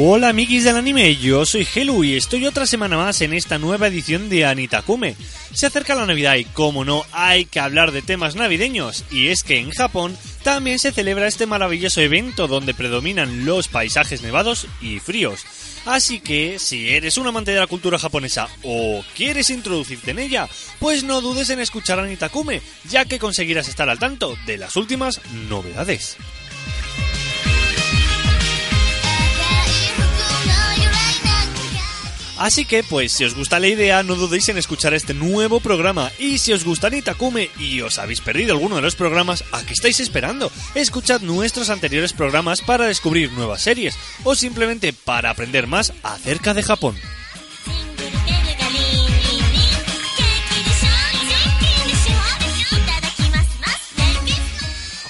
Hola amiguis del anime, yo soy Helu y estoy otra semana más en esta nueva edición de Anitakume. Se acerca la Navidad y como no hay que hablar de temas navideños y es que en Japón también se celebra este maravilloso evento donde predominan los paisajes nevados y fríos. Así que si eres un amante de la cultura japonesa o quieres introducirte en ella, pues no dudes en escuchar Anitakume, ya que conseguirás estar al tanto de las últimas novedades. Así que, pues, si os gusta la idea, no dudéis en escuchar este nuevo programa. Y si os gusta Nitakume y os habéis perdido alguno de los programas, ¿a qué estáis esperando? Escuchad nuestros anteriores programas para descubrir nuevas series o simplemente para aprender más acerca de Japón.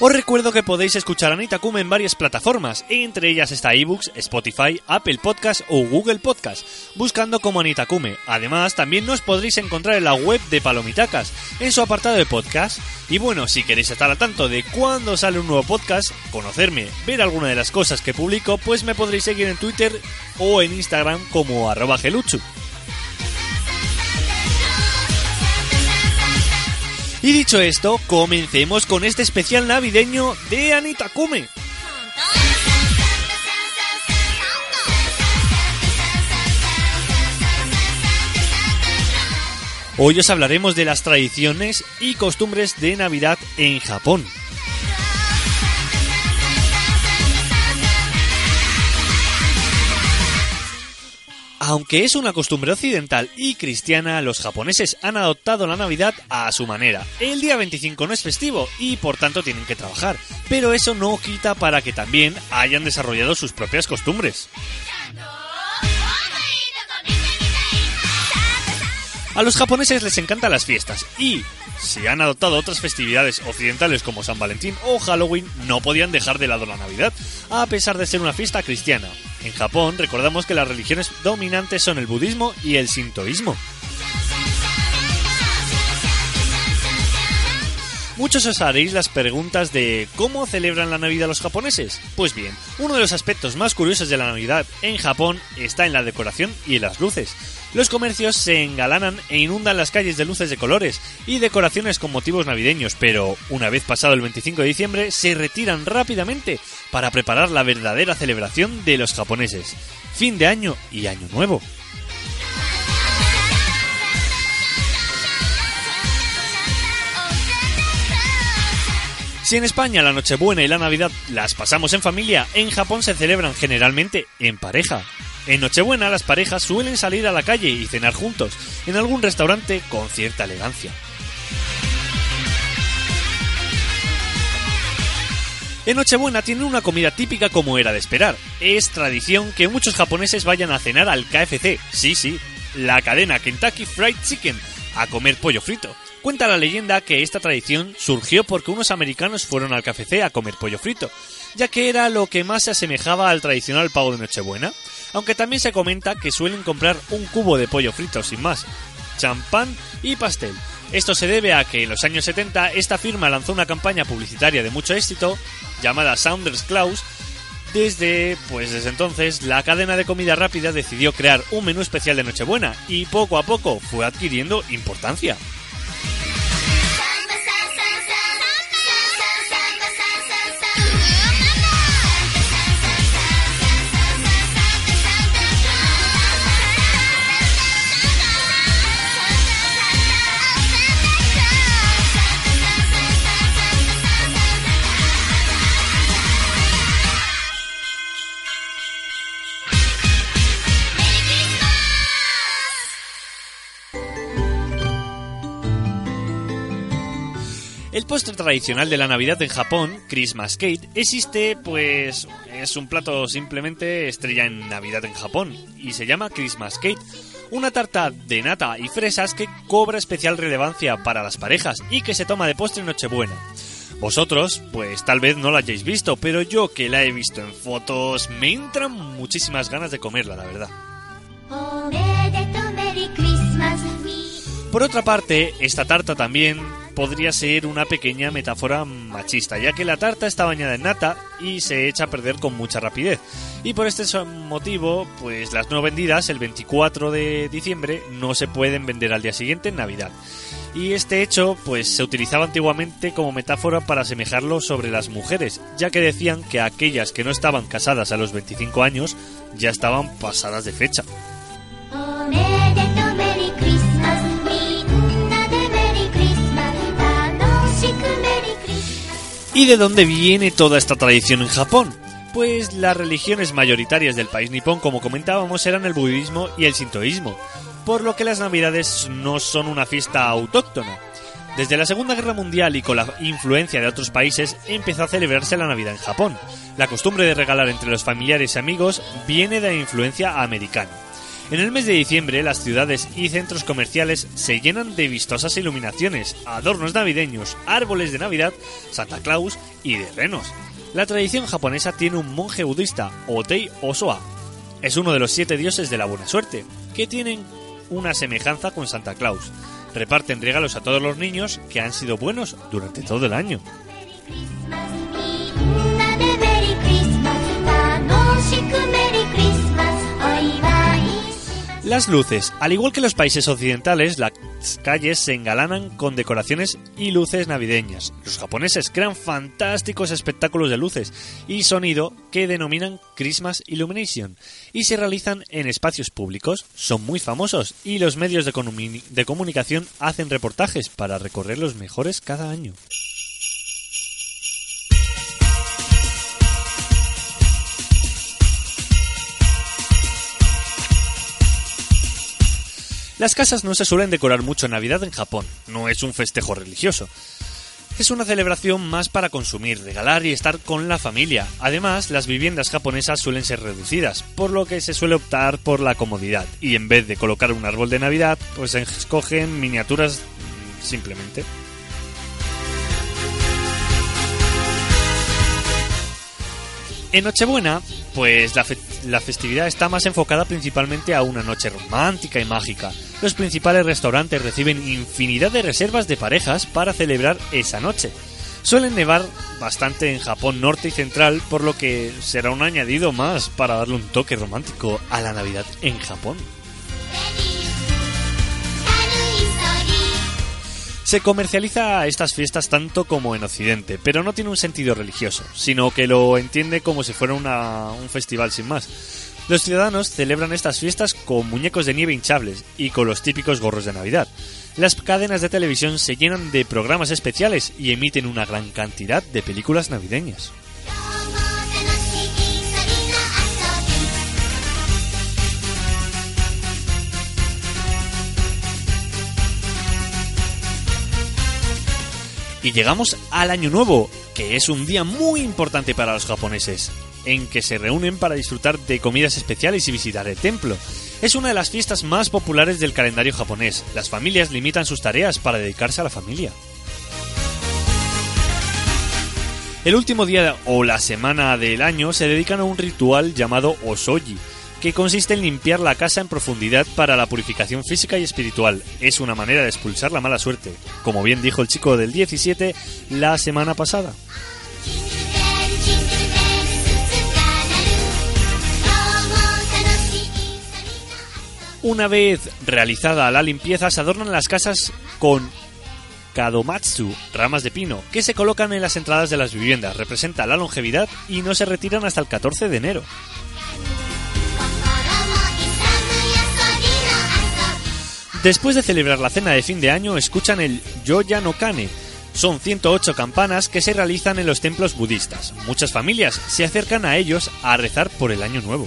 Os recuerdo que podéis escuchar a Nitakume en varias plataformas, entre ellas está eBooks, Spotify, Apple Podcast o Google Podcast, buscando como Anitakume. Además, también nos podréis encontrar en la web de Palomitacas, en su apartado de podcast. Y bueno, si queréis estar al tanto de cuándo sale un nuevo podcast, conocerme, ver alguna de las cosas que publico, pues me podréis seguir en Twitter o en Instagram como arroba geluchu. Y dicho esto, comencemos con este especial navideño de Anitakume. Hoy os hablaremos de las tradiciones y costumbres de Navidad en Japón. Aunque es una costumbre occidental y cristiana, los japoneses han adoptado la Navidad a su manera. El día 25 no es festivo y por tanto tienen que trabajar, pero eso no quita para que también hayan desarrollado sus propias costumbres. A los japoneses les encantan las fiestas y, si han adoptado otras festividades occidentales como San Valentín o Halloween, no podían dejar de lado la Navidad, a pesar de ser una fiesta cristiana. En Japón recordamos que las religiones dominantes son el budismo y el sintoísmo. Muchos os haréis las preguntas de ¿cómo celebran la Navidad los japoneses? Pues bien, uno de los aspectos más curiosos de la Navidad en Japón está en la decoración y en las luces. Los comercios se engalanan e inundan las calles de luces de colores y decoraciones con motivos navideños, pero una vez pasado el 25 de diciembre se retiran rápidamente para preparar la verdadera celebración de los japoneses. Fin de año y año nuevo. Si en España la Nochebuena y la Navidad las pasamos en familia, en Japón se celebran generalmente en pareja. En Nochebuena las parejas suelen salir a la calle y cenar juntos, en algún restaurante con cierta elegancia. En Nochebuena tienen una comida típica como era de esperar. Es tradición que muchos japoneses vayan a cenar al KFC, sí, sí, la cadena Kentucky Fried Chicken, a comer pollo frito. Cuenta la leyenda que esta tradición surgió porque unos americanos fueron al KFC a comer pollo frito, ya que era lo que más se asemejaba al tradicional pavo de Nochebuena, aunque también se comenta que suelen comprar un cubo de pollo frito sin más. champán y pastel. Esto se debe a que en los años 70 esta firma lanzó una campaña publicitaria de mucho éxito llamada Saunders Claus. Desde, pues desde entonces, la cadena de comida rápida decidió crear un menú especial de Nochebuena y poco a poco fue adquiriendo importancia. Postre tradicional de la Navidad en Japón, Christmas Cake, existe, pues es un plato simplemente estrella en Navidad en Japón y se llama Christmas Cake, una tarta de nata y fresas que cobra especial relevancia para las parejas y que se toma de postre en Nochebuena. Vosotros, pues tal vez no la hayáis visto, pero yo que la he visto en fotos, me entran muchísimas ganas de comerla, la verdad. Por otra parte, esta tarta también podría ser una pequeña metáfora machista, ya que la tarta está bañada en nata y se echa a perder con mucha rapidez. Y por este motivo, pues las no vendidas el 24 de diciembre no se pueden vender al día siguiente en Navidad. Y este hecho, pues se utilizaba antiguamente como metáfora para asemejarlo sobre las mujeres, ya que decían que aquellas que no estaban casadas a los 25 años ya estaban pasadas de fecha. ¿Y de dónde viene toda esta tradición en Japón? Pues las religiones mayoritarias del país nipón, como comentábamos, eran el budismo y el sintoísmo, por lo que las navidades no son una fiesta autóctona. Desde la Segunda Guerra Mundial y con la influencia de otros países empezó a celebrarse la Navidad en Japón. La costumbre de regalar entre los familiares y amigos viene de la influencia americana. En el mes de diciembre las ciudades y centros comerciales se llenan de vistosas iluminaciones, adornos navideños, árboles de Navidad, Santa Claus y de renos. La tradición japonesa tiene un monje budista, Otei Osoa. Es uno de los siete dioses de la buena suerte, que tienen una semejanza con Santa Claus. Reparten regalos a todos los niños que han sido buenos durante todo el año. Las luces. Al igual que en los países occidentales, las calles se engalanan con decoraciones y luces navideñas. Los japoneses crean fantásticos espectáculos de luces y sonido que denominan Christmas Illumination y se realizan en espacios públicos. Son muy famosos y los medios de, de comunicación hacen reportajes para recorrer los mejores cada año. Las casas no se suelen decorar mucho en Navidad en Japón, no es un festejo religioso. Es una celebración más para consumir, regalar y estar con la familia. Además, las viviendas japonesas suelen ser reducidas, por lo que se suele optar por la comodidad. Y en vez de colocar un árbol de Navidad, pues escogen miniaturas simplemente. En Nochebuena, pues la, la, festividad está más enfocada principalmente a una noche romántica y mágica. Los principales restaurantes reciben infinidad de reservas de parejas para celebrar esa noche. Suelen nevar bastante en Japón norte y central, por lo que será un añadido más para darle un toque romántico a la Navidad en Japón. Se comercializa estas fiestas tanto como en Occidente, pero no tiene un sentido religioso, sino que lo entiende como si fuera un festival sin más. Los ciudadanos celebran estas fiestas con muñecos de nieve hinchables y con los típicos gorros de Navidad. Las cadenas de televisión se llenan de programas especiales y emiten una gran cantidad de películas navideñas. Y llegamos al Año Nuevo, que es un día muy importante para los japoneses, en que se reúnen para disfrutar de comidas especiales y visitar el templo. Es una de las fiestas más populares del calendario japonés. Las familias limitan sus tareas para dedicarse a la familia. El último día o la semana del año se dedican a un ritual llamado Osoji, que consiste en limpiar la casa en profundidad para la purificación física y espiritual. Es una manera de expulsar la mala suerte, como bien dijo el chico del 17 la semana pasada. Una vez realizada la limpieza, se adornan las casas con kadomatsu, ramas de pino, que se colocan en las entradas de las viviendas. Representa la longevidad y no se retiran hasta el 14 de enero. Después de celebrar la cena de fin de año, escuchan el Yoya no Kane. Son 108 campanas que se realizan en los templos budistas. Muchas familias se acercan a ellos a rezar por el año nuevo.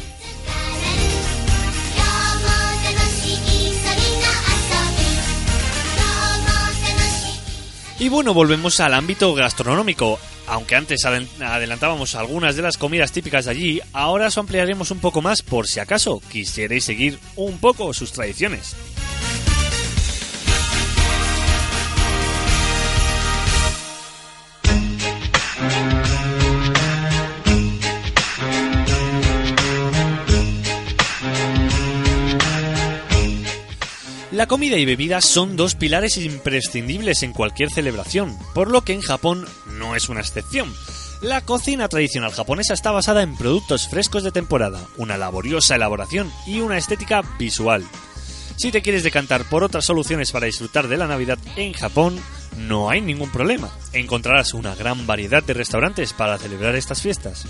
Y bueno, volvemos al ámbito gastronómico. Aunque antes adelantábamos algunas de las comidas típicas de allí, ahora os ampliaremos un poco más por si acaso quisierais seguir un poco sus tradiciones. La comida y bebida son dos pilares imprescindibles en cualquier celebración, por lo que en Japón no es una excepción. La cocina tradicional japonesa está basada en productos frescos de temporada, una laboriosa elaboración y una estética visual. Si te quieres decantar por otras soluciones para disfrutar de la Navidad en Japón, no hay ningún problema. Encontrarás una gran variedad de restaurantes para celebrar estas fiestas.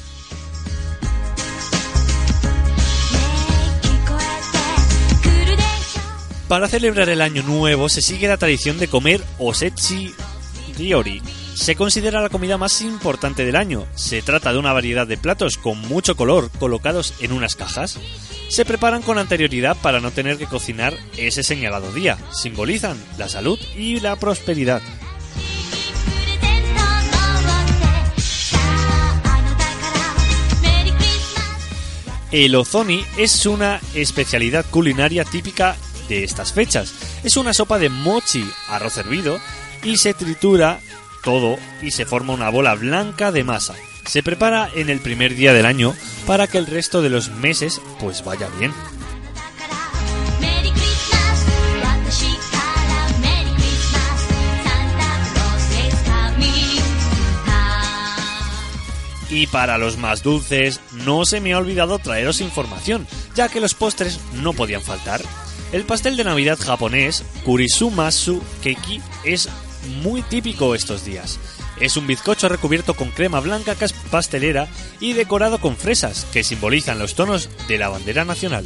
Para celebrar el año nuevo se sigue la tradición de comer osechi ryori. Se considera la comida más importante del año. Se trata de una variedad de platos con mucho color colocados en unas cajas. Se preparan con anterioridad para no tener que cocinar ese señalado día. Simbolizan la salud y la prosperidad. El ozoni es una especialidad culinaria típica de estas fechas. Es una sopa de mochi, arroz hervido, y se tritura todo y se forma una bola blanca de masa. Se prepara en el primer día del año para que el resto de los meses pues vaya bien. Y para los más dulces, no se me ha olvidado traeros información, ya que los postres no podían faltar. El pastel de Navidad japonés, Kurisumasu Keki, es muy típico estos días. Es un bizcocho recubierto con crema blanca pastelera y decorado con fresas, que simbolizan los tonos de la bandera nacional.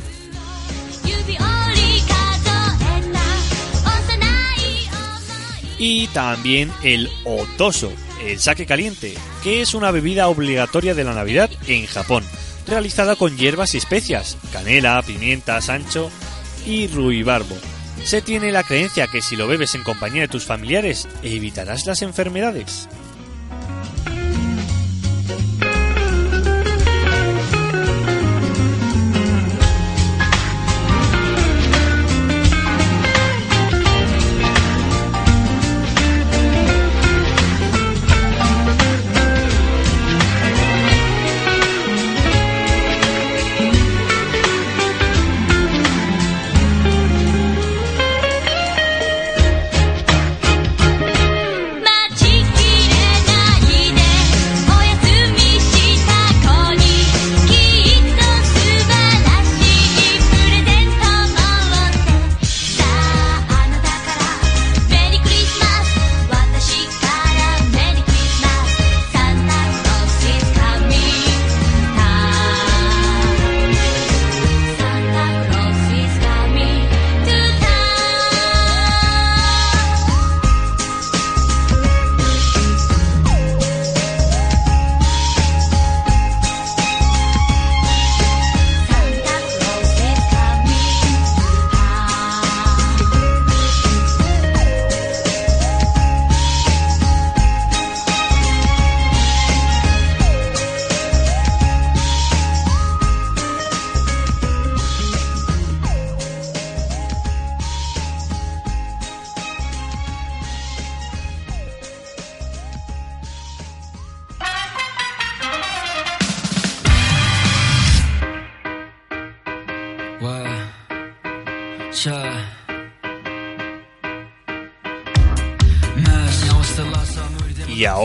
Y también el otoso, el sake caliente, que es una bebida obligatoria de la Navidad en Japón, realizada con hierbas y especias, canela, pimienta, sancho y ruibarbo. Se tiene la creencia que si lo bebes en compañía de tus familiares evitarás las enfermedades.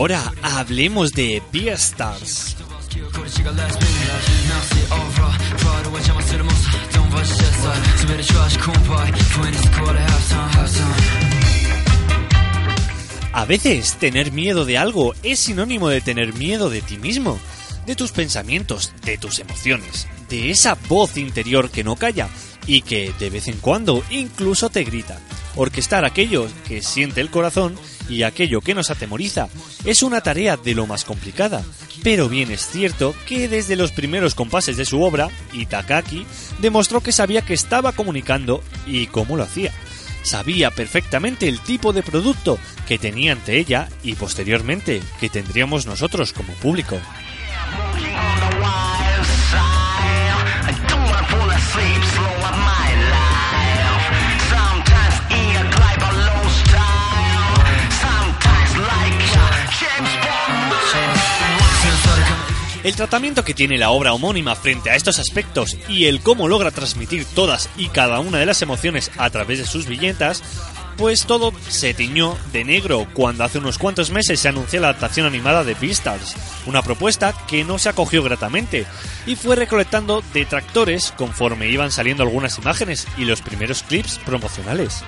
Ahora hablemos de Beastars. A veces tener miedo de algo es sinónimo de tener miedo de ti mismo, de tus pensamientos, de tus emociones, de esa voz interior que no calla y que de vez en cuando incluso te grita. Orquestar aquello que siente el corazón y aquello que nos atemoriza es una tarea de lo más complicada, pero bien es cierto que desde los primeros compases de su obra, Itakaki demostró que sabía que estaba comunicando y cómo lo hacía. Sabía perfectamente el tipo de producto que tenía ante ella y posteriormente que tendríamos nosotros como público. El tratamiento que tiene la obra homónima frente a estos aspectos y el cómo logra transmitir todas y cada una de las emociones a través de sus viñetas, pues todo se tiñó de negro cuando hace unos cuantos meses se anunció la adaptación animada de Beastars, una propuesta que no se acogió gratamente y fue recolectando detractores conforme iban saliendo algunas imágenes y los primeros clips promocionales.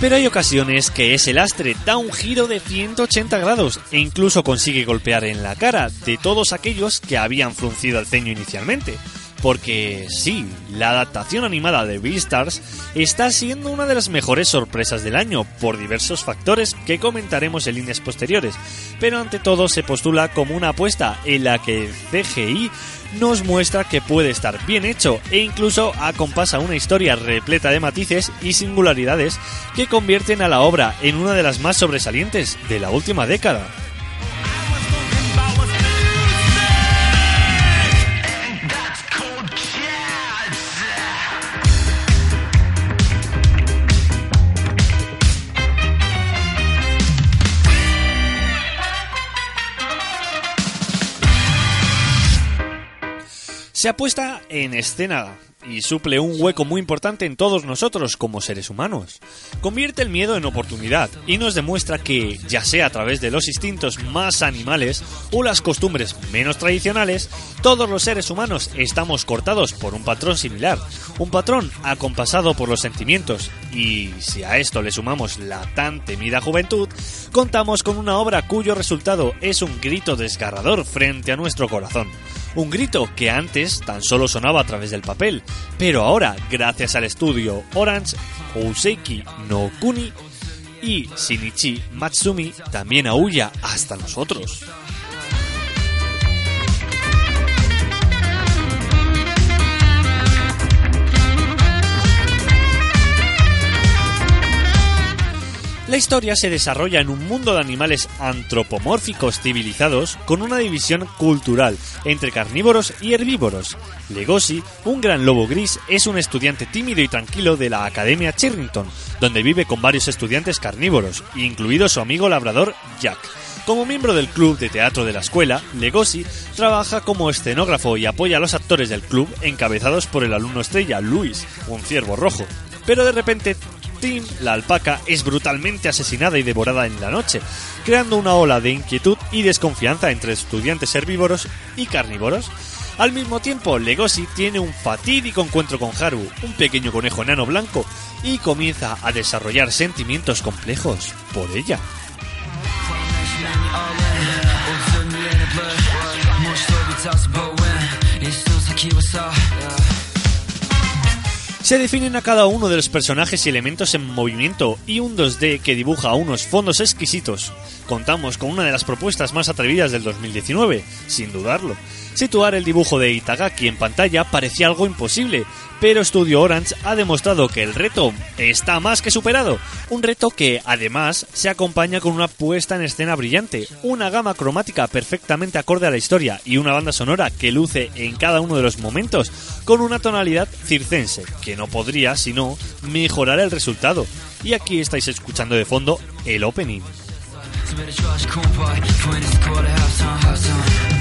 Pero hay ocasiones que ese lastre da un giro de 180 grados e incluso consigue golpear en la cara de todos aquellos que habían fruncido el ceño inicialmente. Porque sí, la adaptación animada de Beastars está siendo una de las mejores sorpresas del año por diversos factores que comentaremos en líneas posteriores, pero ante todo se postula como una apuesta en la que CGI nos muestra que puede estar bien hecho e incluso acompasa una historia repleta de matices y singularidades que convierten a la obra en una de las más sobresalientes de la última década. Se apuesta en escena y suple un hueco muy importante en todos nosotros como seres humanos. Convierte el miedo en oportunidad y nos demuestra que, ya sea a través de los instintos más animales o las costumbres menos tradicionales, todos los seres humanos estamos cortados por un patrón similar, un patrón acompasado por los sentimientos, y si a esto le sumamos la tan temida juventud, contamos con una obra cuyo resultado es un grito desgarrador frente a nuestro corazón. Un grito que antes tan solo sonaba a través del papel, pero ahora, gracias al estudio Orange, Ouseiki no Kuni y Shinichi Matsumi, también aúlla hasta nosotros. La historia se desarrolla en un mundo de animales antropomórficos civilizados con una división cultural entre carnívoros y herbívoros. Legosi, un gran lobo gris, es un estudiante tímido y tranquilo de la Academia Chirrington, donde vive con varios estudiantes carnívoros, incluido su amigo labrador Jack. Como miembro del club de teatro de la escuela, Legosi trabaja como escenógrafo y apoya a los actores del club encabezados por el alumno estrella Luis, un ciervo rojo. Pero de repente La alpaca, es brutalmente asesinada y devorada en la noche, creando una ola de inquietud y desconfianza entre estudiantes herbívoros y carnívoros. Al mismo tiempo, Legosi tiene un fatídico encuentro con Haru, un pequeño conejo enano blanco, y comienza a desarrollar sentimientos complejos por ella. Se definen a cada uno de los personajes y elementos en movimiento y un 2D que dibuja unos fondos exquisitos. Contamos con una de las propuestas más atrevidas del 2019, sin dudarlo. Situar el dibujo de Itagaki en pantalla parecía algo imposible, pero Studio Orange ha demostrado que el reto está más que superado. Un reto que, además, se acompaña con una puesta en escena brillante, una gama cromática perfectamente acorde a la historia y una banda sonora que luce en cada uno de los momentos con una tonalidad circense, que no podría, sino, mejorar el resultado. Y aquí estáis escuchando de fondo el opening. Swear to Josh, corn pie. Point is score to half time, half time.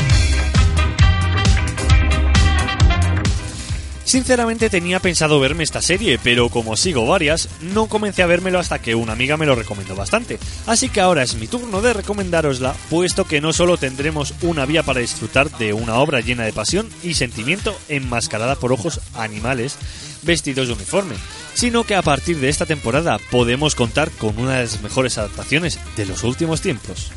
Sinceramente tenía pensado verme esta serie, pero como sigo varias, no comencé a vérmelo hasta que una amiga me lo recomendó bastante. Así que ahora es mi turno de recomendárosla, puesto que no solo tendremos una vía para disfrutar de una obra llena de pasión y sentimiento enmascarada por ojos animales vestidos de uniforme, sino que a partir de esta temporada podemos contar con una de las mejores adaptaciones de los últimos tiempos.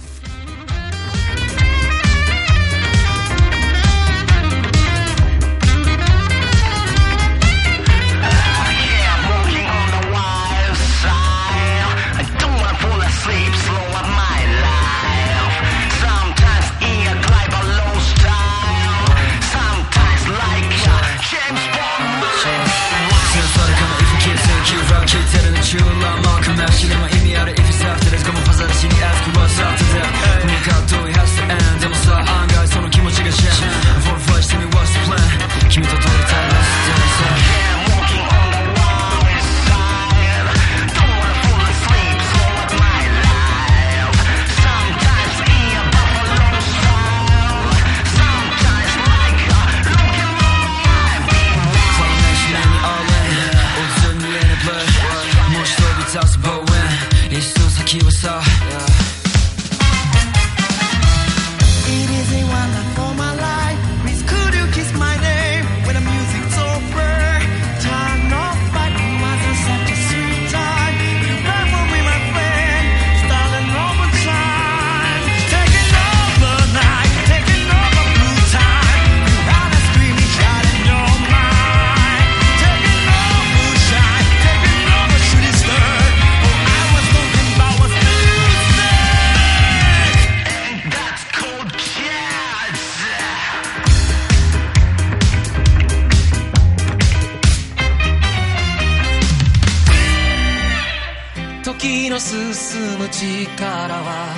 月の進む力は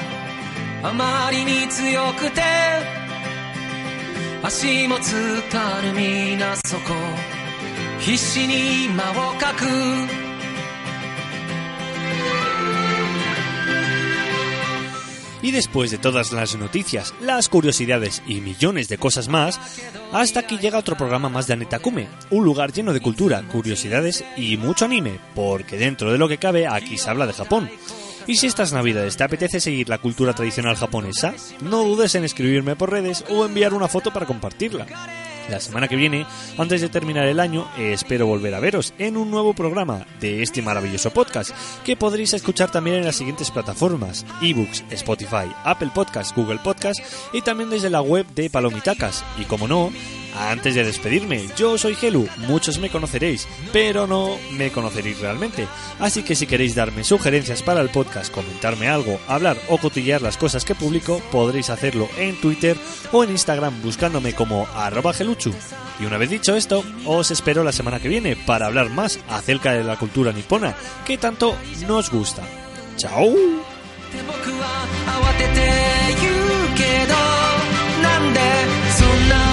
あまりに強くて足もつかるみなそこ必死に間をかく。Y después de todas las noticias, las curiosidades y millones de cosas más, hasta aquí llega otro programa más de Anetakume, un lugar lleno de cultura, curiosidades y mucho anime, porque dentro de lo que cabe aquí se habla de Japón. Y si estas navidades te apetece seguir la cultura tradicional japonesa, no dudes en escribirme por redes o enviar una foto para compartirla. La semana que viene, antes de terminar el año, espero volver a veros en un nuevo programa de este maravilloso podcast, que podréis escuchar también en las siguientes plataformas, ebooks, Spotify, Apple Podcasts, Google Podcasts y también desde la web de Palomitacas. Y como no, antes de despedirme, yo soy Gelu, muchos me conoceréis, pero no me conoceréis realmente. Así que si queréis darme sugerencias para el podcast, comentarme algo, hablar o cotillear las cosas que publico, podréis hacerlo en Twitter o en Instagram buscándome como arroba geluchu. Y una vez dicho esto, os espero la semana que viene para hablar más acerca de la cultura nipona que tanto nos gusta. ¡Chao! 慌てて言うけどなんでそんな